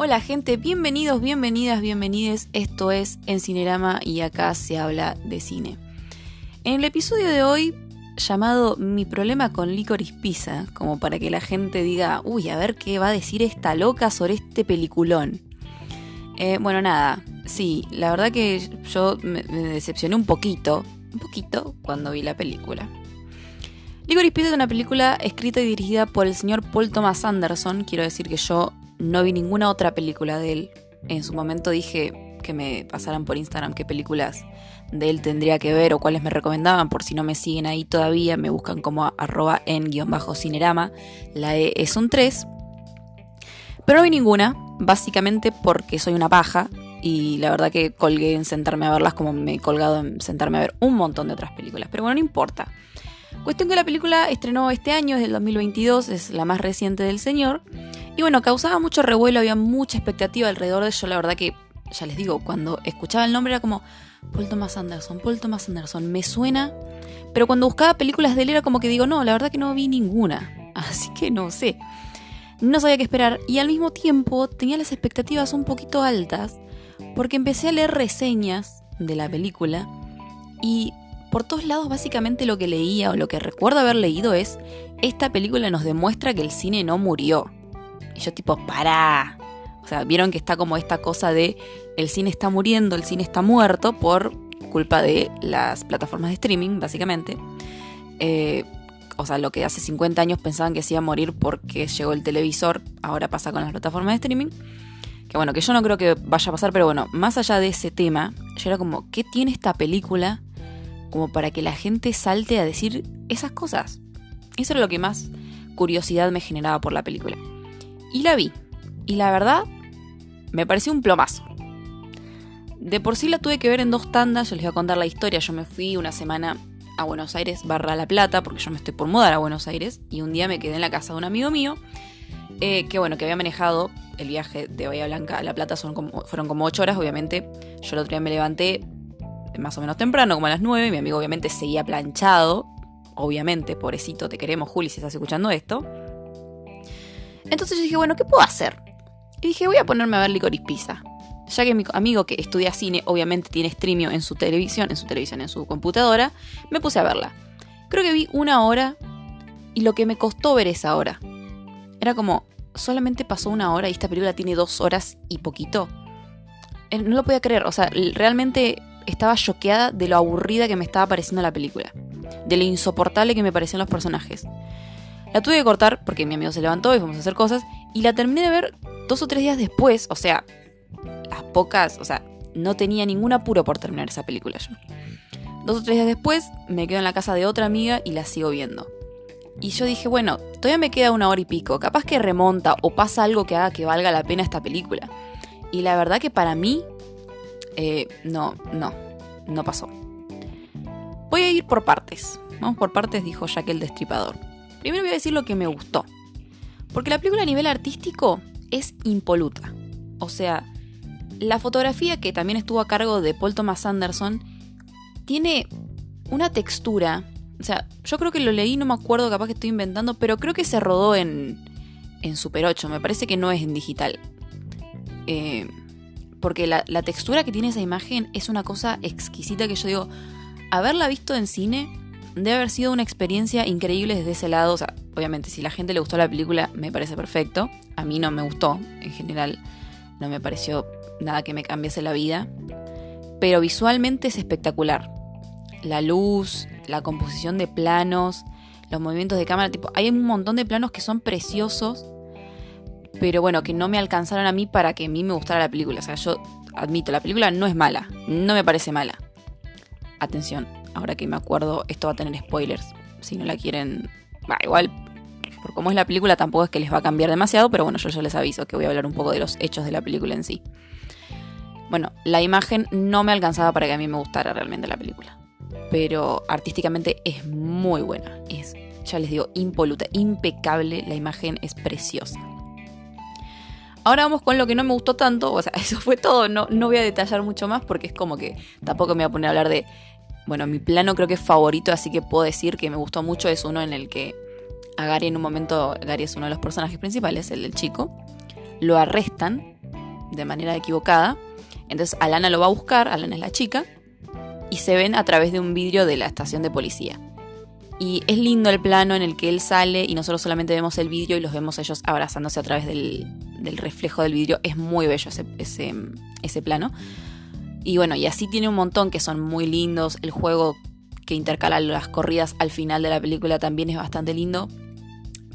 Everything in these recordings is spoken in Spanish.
Hola gente, bienvenidos, bienvenidas, bienvenides. Esto es En Cinerama y acá se habla de cine. En el episodio de hoy, llamado Mi problema con Licorice Pizza, como para que la gente diga, uy, a ver qué va a decir esta loca sobre este peliculón. Eh, bueno, nada, sí, la verdad que yo me, me decepcioné un poquito, un poquito, cuando vi la película. Licorice Pizza es una película escrita y dirigida por el señor Paul Thomas Anderson. Quiero decir que yo no vi ninguna otra película de él. En su momento dije que me pasaran por Instagram qué películas de él tendría que ver o cuáles me recomendaban. Por si no me siguen ahí todavía, me buscan como arroba en-cinerama. La E es un 3. Pero no vi ninguna, básicamente porque soy una paja. Y la verdad que colgué en sentarme a verlas como me he colgado en sentarme a ver un montón de otras películas. Pero bueno, no importa. Cuestión que la película estrenó este año, es del 2022, es la más reciente del señor. Y bueno, causaba mucho revuelo, había mucha expectativa alrededor de ello. La verdad que, ya les digo, cuando escuchaba el nombre era como Paul Thomas Anderson, Paul Thomas Anderson, me suena. Pero cuando buscaba películas de él era como que digo, no, la verdad que no vi ninguna. Así que no sé. No sabía qué esperar y al mismo tiempo tenía las expectativas un poquito altas porque empecé a leer reseñas de la película y por todos lados básicamente lo que leía o lo que recuerdo haber leído es esta película nos demuestra que el cine no murió. Y yo tipo, para. O sea, vieron que está como esta cosa de el cine está muriendo, el cine está muerto por culpa de las plataformas de streaming, básicamente. Eh, o sea, lo que hace 50 años pensaban que se iba a morir porque llegó el televisor, ahora pasa con las plataformas de streaming. Que bueno, que yo no creo que vaya a pasar, pero bueno, más allá de ese tema, yo era como, ¿qué tiene esta película como para que la gente salte a decir esas cosas? Eso era lo que más curiosidad me generaba por la película. Y la vi. Y la verdad, me pareció un plomazo. De por sí la tuve que ver en dos tandas, yo les voy a contar la historia. Yo me fui una semana a Buenos Aires barra La Plata, porque yo me estoy por mudar a Buenos Aires, y un día me quedé en la casa de un amigo mío, eh, que bueno, que había manejado el viaje de Bahía Blanca a La Plata, son fueron como 8 horas, obviamente. Yo el otro día me levanté más o menos temprano, como a las 9, mi amigo obviamente seguía planchado, obviamente, pobrecito, te queremos, Juli, si estás escuchando esto. Entonces yo dije, bueno, ¿qué puedo hacer? Y dije, voy a ponerme a ver Licorice Pizza. Ya que mi amigo que estudia cine, obviamente tiene streaming en su televisión, en su televisión, en su computadora, me puse a verla. Creo que vi una hora y lo que me costó ver esa hora. Era como, solamente pasó una hora y esta película tiene dos horas y poquito. Eh, no lo podía creer, o sea, realmente estaba choqueada de lo aburrida que me estaba pareciendo la película. De lo insoportable que me parecían los personajes. La tuve que cortar porque mi amigo se levantó y fuimos a hacer cosas. Y la terminé de ver dos o tres días después. O sea, las pocas. O sea, no tenía ningún apuro por terminar esa película yo. Dos o tres días después me quedo en la casa de otra amiga y la sigo viendo. Y yo dije, bueno, todavía me queda una hora y pico. Capaz que remonta o pasa algo que haga que valga la pena esta película. Y la verdad que para mí. Eh, no, no. No pasó. Voy a ir por partes. Vamos por partes, dijo Jack el Destripador. Primero voy a decir lo que me gustó. Porque la película a nivel artístico es impoluta. O sea, la fotografía que también estuvo a cargo de Paul Thomas Anderson tiene una textura. O sea, yo creo que lo leí, no me acuerdo, capaz que estoy inventando, pero creo que se rodó en, en Super 8. Me parece que no es en digital. Eh, porque la, la textura que tiene esa imagen es una cosa exquisita que yo digo, haberla visto en cine debe haber sido una experiencia increíble desde ese lado. Obviamente, si la gente le gustó la película, me parece perfecto. A mí no me gustó, en general, no me pareció nada que me cambiase la vida. Pero visualmente es espectacular. La luz, la composición de planos, los movimientos de cámara, tipo, hay un montón de planos que son preciosos, pero bueno, que no me alcanzaron a mí para que a mí me gustara la película. O sea, yo admito, la película no es mala, no me parece mala. Atención, ahora que me acuerdo, esto va a tener spoilers. Si no la quieren. Va, igual, por cómo es la película, tampoco es que les va a cambiar demasiado, pero bueno, yo ya les aviso que voy a hablar un poco de los hechos de la película en sí. Bueno, la imagen no me alcanzaba para que a mí me gustara realmente la película. Pero artísticamente es muy buena. Es, ya les digo, impoluta, impecable. La imagen es preciosa. Ahora vamos con lo que no me gustó tanto. O sea, eso fue todo. No, no voy a detallar mucho más porque es como que tampoco me voy a poner a hablar de bueno, mi plano creo que es favorito, así que puedo decir que me gustó mucho. Es uno en el que a Gary en un momento, Gary es uno de los personajes principales, el del chico, lo arrestan de manera equivocada. Entonces Alana lo va a buscar, Alana es la chica, y se ven a través de un vidrio de la estación de policía. Y es lindo el plano en el que él sale y nosotros solamente vemos el vidrio y los vemos ellos abrazándose a través del, reflejo del vidrio. Es muy bello ese, ese, ese plano. Y bueno, y así tiene un montón que son muy lindos. El juego que intercala las corridas al final de la película también es bastante lindo.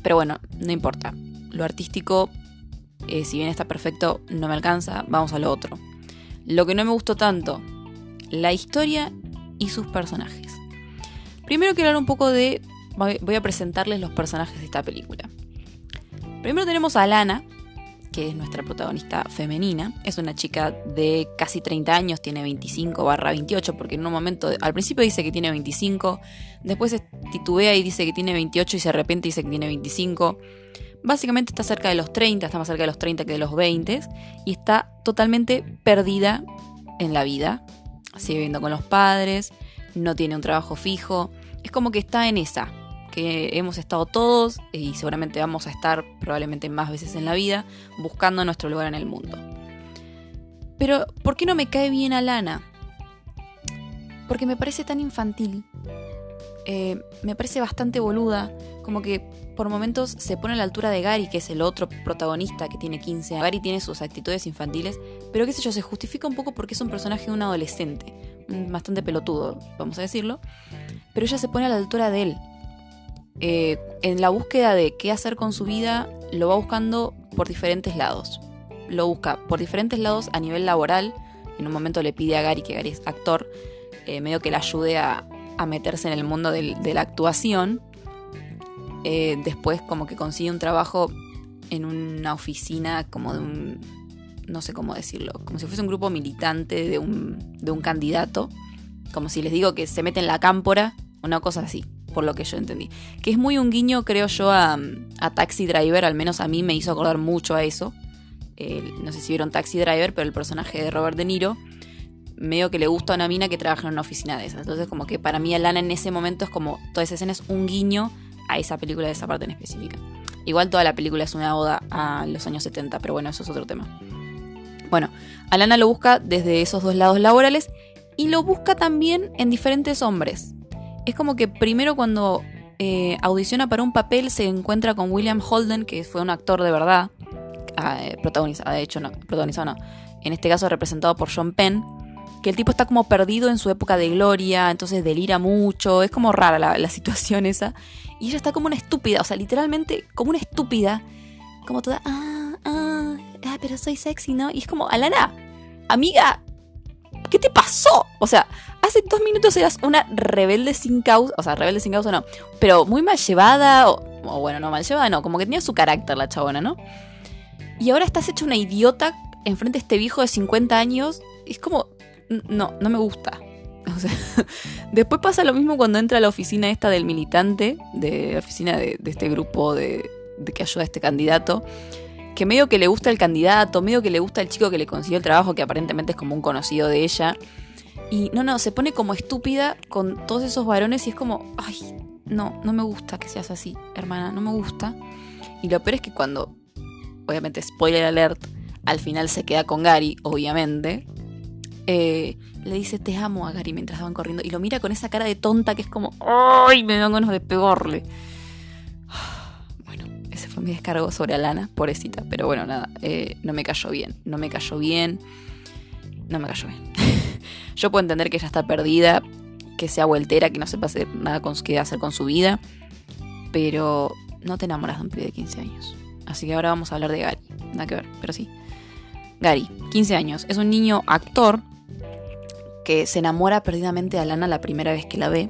Pero bueno, no importa. Lo artístico, eh, si bien está perfecto, no me alcanza. Vamos a lo otro. Lo que no me gustó tanto, la historia y sus personajes. Primero quiero hablar un poco de... Voy a presentarles los personajes de esta película. Primero tenemos a Lana, que es nuestra protagonista femenina. Es una chica de casi 30 años, tiene 25 barra 28, porque en un momento, al principio dice que tiene 25, después titubea y dice que tiene 28 y se arrepiente y dice que tiene 25. Básicamente está cerca de los 30, está más cerca de los 30 que de los 20 y está totalmente perdida en la vida. Sigue viviendo con los padres, no tiene un trabajo fijo, es como que está en esa, que hemos estado todos y seguramente vamos a estar probablemente más veces en la vida buscando nuestro lugar en el mundo. Pero, ¿por qué no me cae bien Alana? Porque me parece tan infantil. Eh, me parece bastante boluda. Como que por momentos se pone a la altura de Gary, que es el otro protagonista que tiene 15 años. Gary tiene sus actitudes infantiles, pero qué sé yo, se justifica un poco porque es un personaje de un adolescente. Bastante pelotudo, vamos a decirlo. Pero ella se pone a la altura de él. Eh, en la búsqueda de qué hacer con su vida, lo va buscando por diferentes lados. Lo busca por diferentes lados a nivel laboral. En un momento le pide a Gary, que Gary es actor, eh, medio que le ayude a, meterse en el mundo de la actuación. Eh, después como que consigue un trabajo en una oficina como de un, no sé cómo decirlo, como si fuese un grupo militante de un, de un candidato. Como si les digo que se mete en la cámpora, una cosa así por lo que yo entendí. Que es muy un guiño, creo yo, a, Taxi Driver, al menos a mí me hizo acordar mucho a eso. no sé si vieron Taxi Driver, pero el personaje de Robert De Niro, medio que le gusta a una mina que trabaja en una oficina de esas. Entonces, como que para mí Alana en ese momento es como, toda esa escena es un guiño a esa película de esa parte en específica. Igual toda la película es una oda a los años 70, pero bueno, eso es otro tema. Bueno, Alana lo busca desde esos dos lados laborales y lo busca también en diferentes hombres es como que primero cuando eh, audiciona para un papel se encuentra con William Holden, que fue un actor de verdad, ah, eh, protagonizado, de hecho no, protagonizado no, en este caso representado por John Penn, que el tipo está como perdido en su época de gloria, entonces delira mucho, es como rara la, situación esa, y ella está como una estúpida, o sea, literalmente como una estúpida, como toda, ah, ah, ah pero soy sexy, ¿no? Y es como, Alana, amiga, ¿qué te pasó? O sea, hace dos minutos eras una rebelde sin causa, o sea, rebelde sin causa no, pero muy mal llevada, o, bueno, no mal llevada, no, como que tenía su carácter la chabona, ¿no? Y ahora estás hecha una idiota enfrente de este viejo de 50 años, es como, no, no me gusta. O sea, después pasa lo mismo cuando entra a la oficina esta del militante, de la oficina de, este grupo de, de que ayuda a este candidato que medio que le gusta el candidato, medio que le gusta el chico que le consiguió el trabajo, que aparentemente es como un conocido de ella. Y no, no, se pone como estúpida con todos esos varones y es como, ay, no, no me gusta que seas así, hermana, no me gusta. Y lo peor es que cuando, obviamente, spoiler alert, al final se queda con Gary, obviamente, eh, le dice te amo a Gary mientras van corriendo y lo mira con esa cara de tonta que es como, ay, me dan ganas de pegarle. Bueno, ese fue mi descargo sobre Alana, pobrecita, pero bueno, nada, eh, no me cayó bien, no me cayó bien, no me cayó bien. Yo puedo entender que ella está perdida, que sea vueltera, que no sepa hacer nada qué hacer con su vida, pero no te enamoras de un pibe de 15 años. Así que ahora vamos a hablar de Gary. Nada que ver, pero sí. Gary, 15 años, es un niño actor que se enamora perdidamente de Alana la primera vez que la ve.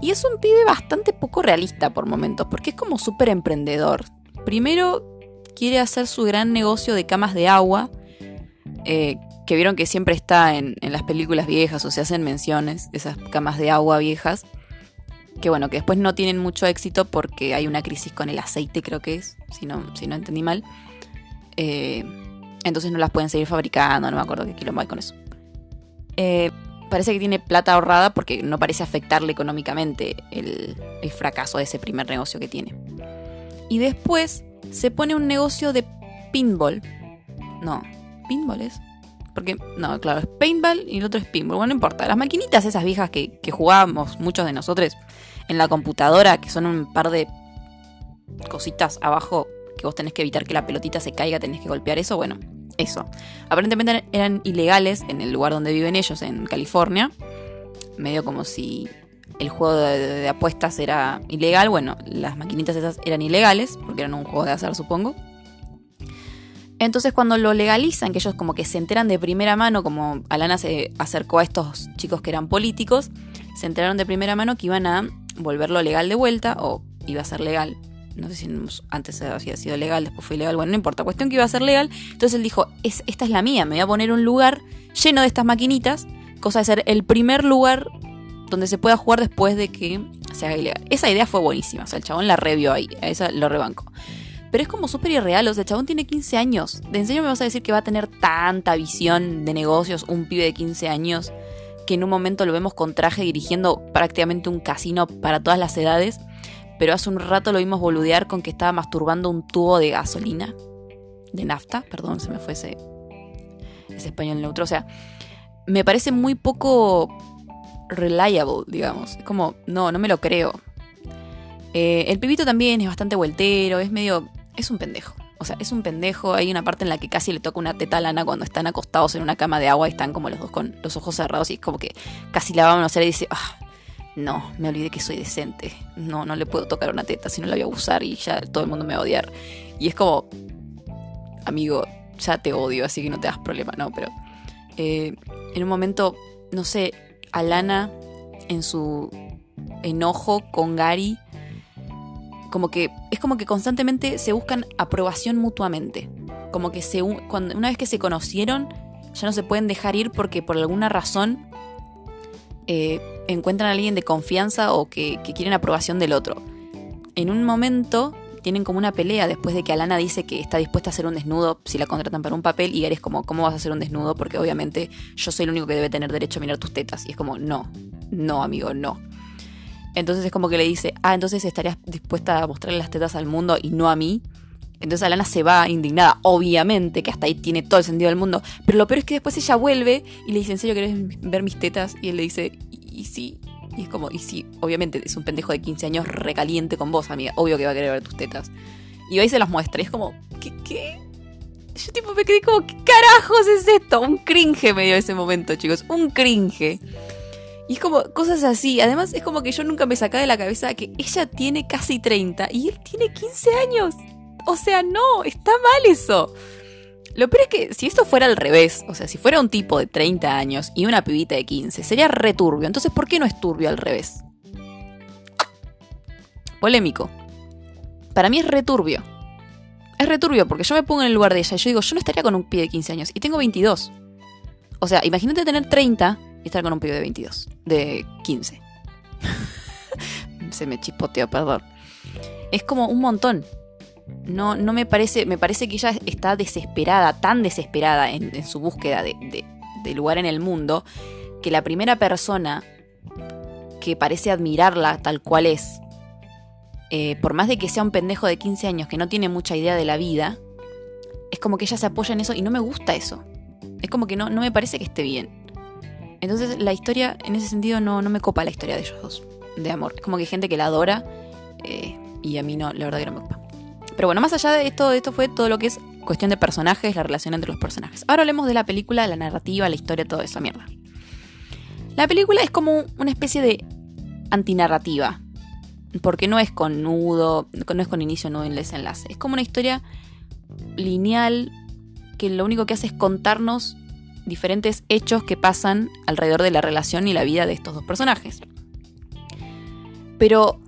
Y es un pibe bastante poco realista por momentos, porque es como súper emprendedor. Primero quiere hacer su gran negocio de camas de agua, eh, que vieron que siempre está en, las películas viejas o se hacen menciones, esas camas de agua viejas, que bueno, que después no tienen mucho éxito porque hay una crisis con el aceite, creo que es, si no, si no entendí mal. Eh, entonces no las pueden seguir fabricando, no me acuerdo qué quilombo hay con eso. Eh, parece que tiene plata ahorrada porque no parece afectarle económicamente el, el fracaso de ese primer negocio que tiene. Y después se pone un negocio de pinball. No, pinball es? Porque, no, claro, es paintball y el otro es pinball. Bueno, no importa. Las maquinitas esas viejas que, que jugábamos muchos de nosotros en la computadora, que son un par de cositas abajo que vos tenés que evitar que la pelotita se caiga, tenés que golpear eso, bueno, eso. Aparentemente eran ilegales en el lugar donde viven ellos, en California. Medio como si el juego de, apuestas era ilegal. Bueno, las maquinitas esas eran ilegales, porque eran un juego de azar, supongo. Entonces cuando lo legalizan, que ellos como que se enteran de primera mano, como Alana se acercó a estos chicos que eran políticos, se enteraron de primera mano que iban a volverlo legal de vuelta, o iba a ser legal. No sé si antes había sido legal, después fue ilegal, bueno, no importa, cuestión que iba a ser legal. Entonces él dijo, es, esta es la mía, me voy a poner un lugar lleno de estas maquinitas, cosa de ser el primer lugar donde se pueda jugar después de que se haga ilegal. Esa idea fue buenísima, o sea, el chabón la revió ahí, esa lo rebanco. Pero es como súper irreal, o sea, el chabón tiene 15 años. ¿De en me vas a decir que va a tener tanta visión de negocios un pibe de 15 años que en un momento lo vemos con traje dirigiendo prácticamente un casino para todas las edades? Pero hace un rato lo vimos boludear con que estaba masturbando un tubo de gasolina. De nafta, perdón, se me fue ese, ese español neutro. O sea, me parece muy poco reliable, digamos. Es como, no, no me lo creo. Eh, el pibito también es bastante vueltero, es medio. Es un pendejo. O sea, es un pendejo. Hay una parte en la que casi le toca una teta a Lana cuando están acostados en una cama de agua y están como los dos con los ojos cerrados y es como que casi la van a hacer y dice, ah, no, me olvidé que soy decente. No, no le puedo tocar una teta si no la voy a usar y ya todo el mundo me va a odiar. Y es como, amigo, ya te odio, así que no te das problema, ¿no? Pero eh, en un momento, no sé, Alana en su enojo con Gary, como que es como que constantemente se buscan aprobación mutuamente. Como que se, cuando, una vez que se conocieron, ya no se pueden dejar ir porque por alguna razón eh, encuentran a alguien de confianza o que, quieren aprobación del otro. En un momento tienen como una pelea después de que Alana dice que está dispuesta a hacer un desnudo si la contratan para un papel y Gary es como, ¿cómo vas a hacer un desnudo? Porque obviamente yo soy el único que debe tener derecho a mirar tus tetas. Y es como, no, no, amigo, no. Entonces es como que le dice, ah, entonces estarías dispuesta a mostrarle las tetas al mundo y no a mí. Entonces Alana se va indignada, obviamente, que hasta ahí tiene todo el sentido del mundo. Pero lo peor es que después ella vuelve y le dice, ¿en serio querés ver mis tetas? Y él le dice, y, sí. Y es como, y sí, obviamente es un pendejo de 15 años recaliente con vos, amiga. Obvio que va a querer ver tus tetas. Y ahí se las muestra. Y es como, ¿qué? qué? Yo tipo me quedé como, ¿qué carajos es esto? Un cringe me dio ese momento, chicos. Un cringe. Y es como cosas así. Además, es como que yo nunca me sacaba de la cabeza que ella tiene casi 30 y él tiene 15 años. O sea, no, está mal eso. Lo peor es que si esto fuera al revés, o sea, si fuera un tipo de 30 años y una pibita de 15, sería returbio. Entonces, ¿por qué no es turbio al revés? Polémico. Para mí es returbio. Es returbio porque yo me pongo en el lugar de ella y yo digo, yo no estaría con un pibe de 15 años y tengo 22. O sea, imagínate tener 30 y estar con un pibe de 22, de 15. Se me chispoteó, perdón. Es como un montón. No, no me parece, me parece que ella está desesperada, tan desesperada en, su búsqueda de, lugar en el mundo, que la primera persona que parece admirarla tal cual es, eh, por más de que sea un pendejo de 15 años que no tiene mucha idea de la vida, es como que ella se apoya en eso y no me gusta eso. Es como que no, no me parece que esté bien. Entonces la historia, en ese sentido, no, no me copa la historia de ellos dos, de amor. Es como que hay gente que la adora eh, y a mí no, la verdad que no me copa. Pero bueno, más allá de esto, esto fue todo lo que es cuestión de personajes, la relación entre los personajes. Ahora hablemos de la película, la narrativa, la historia, todo eso, mierda. La película es como una especie de antinarrativa. Porque no es con nudo, no es con inicio, nudo y desenlace. Es como una historia lineal que lo único que hace es contarnos diferentes hechos que pasan alrededor de la relación y la vida de estos dos personajes. Pero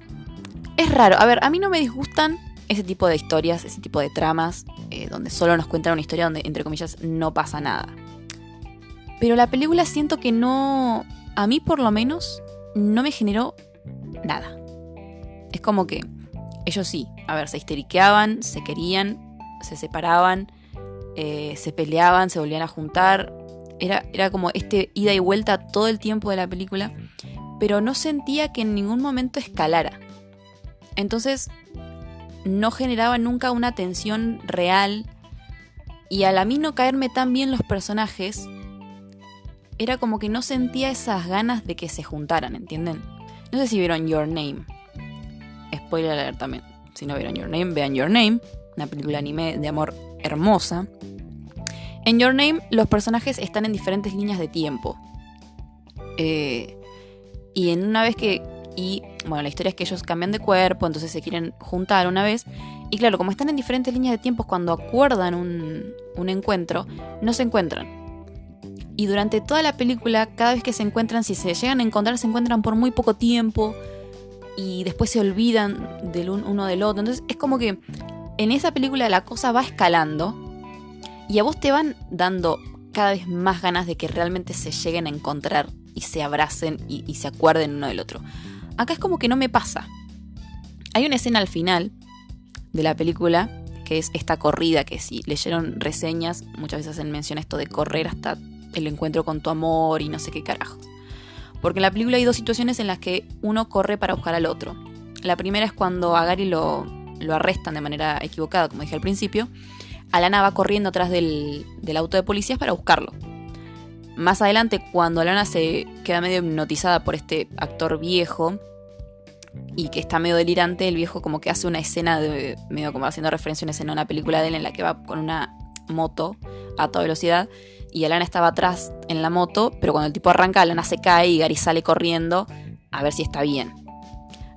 es raro, a ver, a mí no me disgustan ese tipo de historias, ese tipo de tramas, eh, donde solo nos cuentan una historia donde, entre comillas, no pasa nada. Pero la película siento que no, a mí por lo menos, no me generó nada. Es como que ellos sí, a ver, se histeriqueaban, se querían, se separaban, eh, se peleaban, se volvían a juntar, era, como este ida y vuelta todo el tiempo de la película, pero no sentía que en ningún momento escalara. Entonces, no generaba nunca una tensión real Y al a mí no caerme tan bien los personajes, era como que no sentía esas ganas de que se juntaran, ¿entienden? No sé si vieron Your Name. Spoiler alert también. Si no vieron Your Name, vean Your Name, una película anime de amor hermosa. En Your Name los personajes están en diferentes líneas de tiempo. Eh, y en una vez que... Y bueno, la historia es que ellos cambian de cuerpo, entonces se quieren juntar una vez. Y claro, como están en diferentes líneas de tiempo, cuando acuerdan un, un encuentro, no se encuentran. Y durante toda la película, cada vez que se encuentran, si se llegan a encontrar, se encuentran por muy poco tiempo. Y después se olvidan del uno del otro. Entonces es como que en esa película la cosa va escalando. Y a vos te van dando cada vez más ganas de que realmente se lleguen a encontrar y se abracen y, se acuerden uno del otro. Acá es como que no me pasa. Hay una escena al final de la película que es esta corrida que si leyeron reseñas muchas veces hacen mención esto de correr hasta el encuentro con tu amor y no sé qué carajos. Porque en la película hay dos situaciones en las que uno corre para buscar al otro. La primera es cuando a Gary lo, lo arrestan de manera equivocada, como dije al principio. Alana va corriendo atrás del, auto de policías para buscarlo. Más adelante, cuando Alana se queda medio hipnotizada por este actor viejo y que está medio delirante, el viejo como que hace una escena de medio como haciendo referencias en una película de él en la que va con una moto a toda velocidad y Alana estaba atrás en la moto, pero cuando el tipo arranca, Alana se cae y Gary sale corriendo a ver si está bien.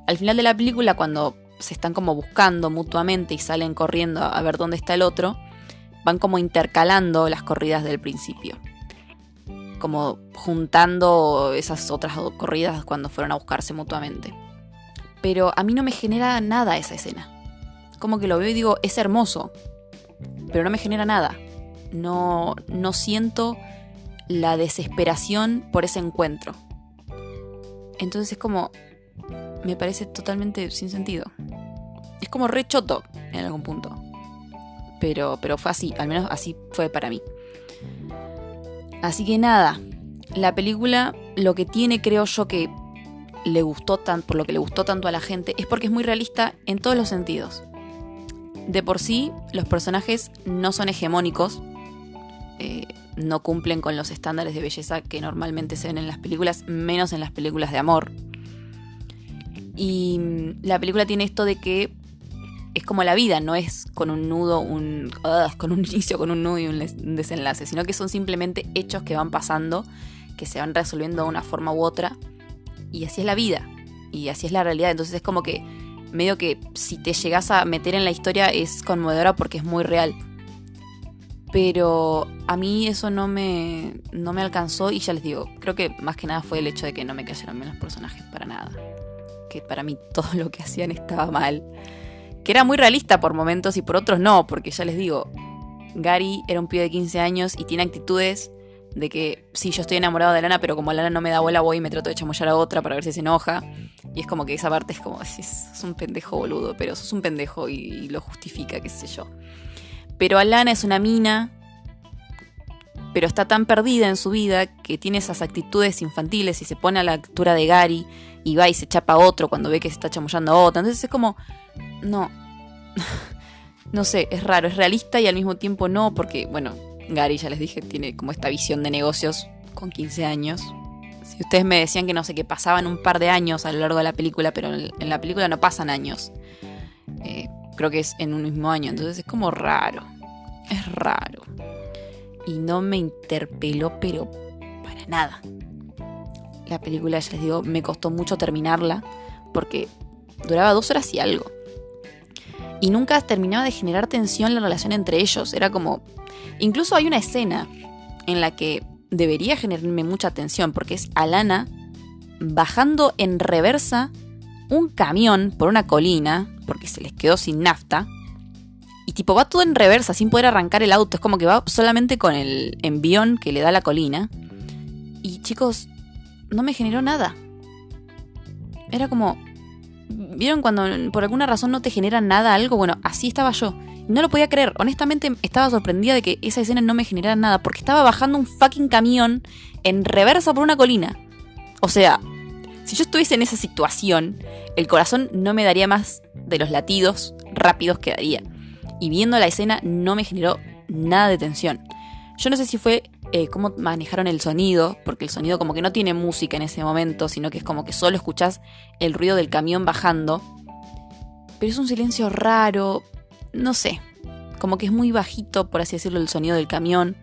Al final de la película, cuando se están como buscando mutuamente y salen corriendo a ver dónde está el otro, van como intercalando las corridas del principio como juntando esas otras corridas cuando fueron a buscarse mutuamente. Pero a mí no me genera nada esa escena. Como que lo veo y digo, es hermoso, pero no me genera nada. No, no siento la desesperación por ese encuentro. Entonces es como, me parece totalmente sin sentido. Es como re choto en algún punto. Pero, pero fue así, al menos así fue para mí. Así que nada, la película lo que tiene creo yo que le gustó tanto, por lo que le gustó tanto a la gente, es porque es muy realista en todos los sentidos. De por sí, los personajes no son hegemónicos, eh, no cumplen con los estándares de belleza que normalmente se ven en las películas, menos en las películas de amor. Y mm, la película tiene esto de que es como la vida, no es con un nudo, un, con un inicio, con un nudo y un desenlace, sino que son simplemente hechos que van pasando, que se van resolviendo de una forma u otra. Y así es la vida, y así es la realidad. Entonces es como que medio que si te llegas a meter en la historia es conmovedora porque es muy real. Pero a mí eso no me, no me alcanzó y ya les digo, creo que más que nada fue el hecho de que no me cayeron bien los personajes para nada. Que para mí todo lo que hacían estaba mal que era muy realista por momentos y por otros no, porque ya les digo, Gary era un pibe de 15 años y tiene actitudes de que sí, yo estoy enamorado de Lana, pero como Lana no me da bola, voy y me trato de chamullar a otra para ver si se enoja. Y es como que esa parte es como, es un pendejo boludo, pero sos un pendejo y, lo justifica, qué sé yo. Pero Alana es una mina, pero está tan perdida en su vida que tiene esas actitudes infantiles y se pone a la altura de Gary y va y se chapa a otro cuando ve que se está chamullando a otra. Entonces es como, no. no sé, es raro, es realista y al mismo tiempo no, porque, bueno, Gary, ya les dije, tiene como esta visión de negocios con 15 años. Si ustedes me decían que no sé, que pasaban un par de años a lo largo de la película, pero en la película no pasan años. Eh, creo que es en un mismo año, entonces es como raro. Es raro. Y no me interpeló, pero para nada. La película, ya les digo, me costó mucho terminarla porque duraba dos horas y algo y nunca terminaba de generar tensión la relación entre ellos. Era como... Incluso hay una escena en la que debería generarme mucha tensión porque es Alana bajando en reversa un camión por una colina porque se les quedó sin nafta. Y tipo va todo en reversa sin poder arrancar el auto. Es como que va solamente con el envión que le da la colina. Y chicos, no me generó nada. Era como, ¿Vieron cuando por alguna razón no te genera nada algo? Bueno, así estaba yo. No lo podía creer. Honestamente estaba sorprendida de que esa escena no me generara nada. Porque estaba bajando un fucking camión en reversa por una colina. O sea, si yo estuviese en esa situación, el corazón no me daría más de los latidos rápidos que daría. Y viendo la escena no me generó nada de tensión. Yo no sé si fue eh, cómo manejaron el sonido, porque el sonido como que no tiene música en ese momento, sino que es como que solo escuchás el ruido del camión bajando. Pero es un silencio raro, no sé, como que es muy bajito, por así decirlo, el sonido del camión.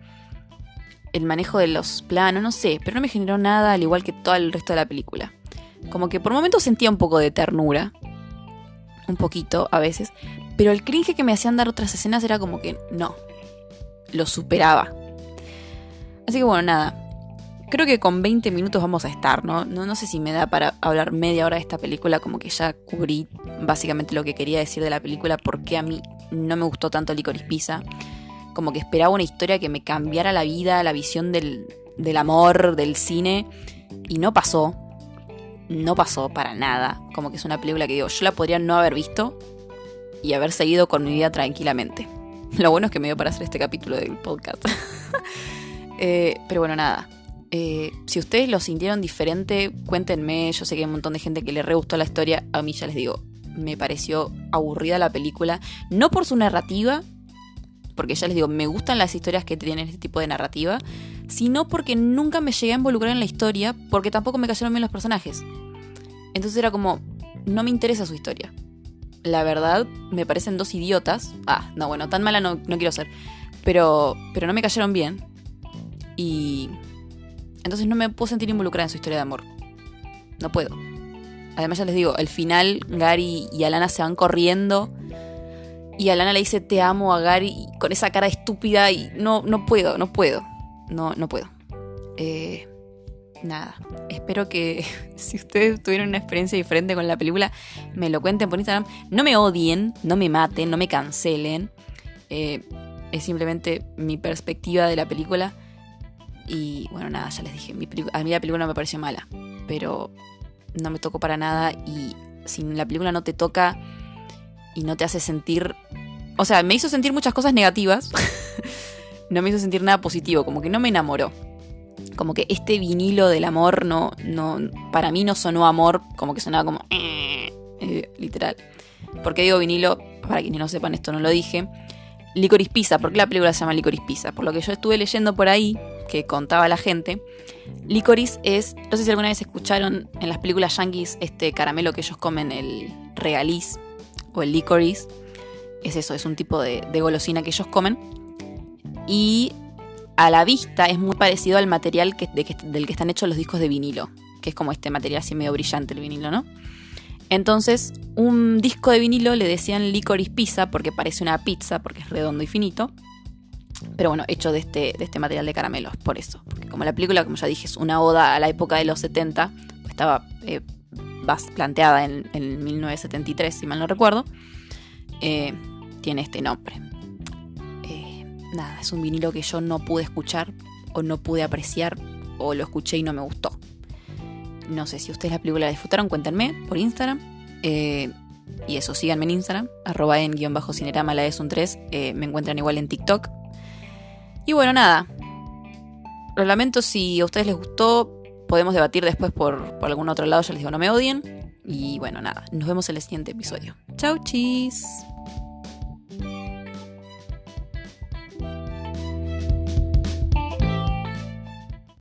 El manejo de los planos, no sé, pero no me generó nada al igual que todo el resto de la película. Como que por momentos sentía un poco de ternura. Un poquito a veces. Pero el cringe que me hacían dar otras escenas era como que no. Lo superaba. Así que bueno, nada. Creo que con 20 minutos vamos a estar, ¿no? ¿no? No sé si me da para hablar media hora de esta película, como que ya cubrí básicamente lo que quería decir de la película, porque a mí no me gustó tanto Licorice Pizza. Como que esperaba una historia que me cambiara la vida, la visión del, del amor, del cine, y no pasó. No pasó para nada. Como que es una película que digo, yo la podría no haber visto y haber seguido con mi vida tranquilamente. Lo bueno es que me dio para hacer este capítulo del podcast. Eh, pero bueno, nada. Eh, si ustedes lo sintieron diferente, cuéntenme. Yo sé que hay un montón de gente que le re gustó la historia. A mí ya les digo, me pareció aburrida la película. No por su narrativa, porque ya les digo, me gustan las historias que tienen este tipo de narrativa, sino porque nunca me llegué a involucrar en la historia, porque tampoco me cayeron bien los personajes. Entonces era como, no me interesa su historia. La verdad, me parecen dos idiotas. Ah, no, bueno, tan mala no, no quiero ser. Pero, pero no me cayeron bien. Y entonces no me puedo sentir involucrada en su historia de amor. No puedo. Además ya les digo, el final Gary y Alana se van corriendo y Alana le dice te amo a Gary con esa cara estúpida y no, no puedo, no puedo. No, no puedo. Eh, nada, espero que si ustedes tuvieron una experiencia diferente con la película, me lo cuenten por Instagram. No me odien, no me maten, no me cancelen. Eh, es simplemente mi perspectiva de la película. Y bueno, nada, ya les dije, a mí la película no me pareció mala, pero no me tocó para nada y si la película no te toca y no te hace sentir... O sea, me hizo sentir muchas cosas negativas, no me hizo sentir nada positivo, como que no me enamoró. Como que este vinilo del amor no, no, para mí no sonó amor, como que sonaba como... Eh, eh, literal. ¿Por qué digo vinilo? Para quienes no sepan, esto no lo dije. Licorice Pizza, ¿por qué la película se llama Licorice Pizza? Por lo que yo estuve leyendo por ahí, que contaba la gente, licorice es, no sé si alguna vez escucharon en las películas yankees este caramelo que ellos comen, el regaliz o el licorice, es eso, es un tipo de, golosina que ellos comen. Y a la vista es muy parecido al material del que están hechos los discos de vinilo, que es como este material así medio brillante el vinilo, ¿no? Entonces, un disco de vinilo le decían licorice pizza porque parece una pizza, porque es redondo y finito. Pero bueno, hecho de este, de este material de caramelos, por eso. Porque como la película, como ya dije, es una oda a la época de los 70, estaba eh, planteada en, 1973, si mal no recuerdo, eh, tiene este nombre. Eh, nada, es un vinilo que yo no pude escuchar o no pude apreciar o lo escuché y no me gustó. No sé si ustedes la película la disfrutaron, cuéntenme por Instagram. y eso, síganme en Instagram, arroba en guion bajo cinerama, la es un 3. me encuentran igual en TikTok, y bueno, nada. Lo lamento si a ustedes les gustó. Podemos debatir después por, por algún otro lado. Ya les digo, no me odien. Y bueno, nada. Nos vemos en el siguiente episodio. Chau, chis.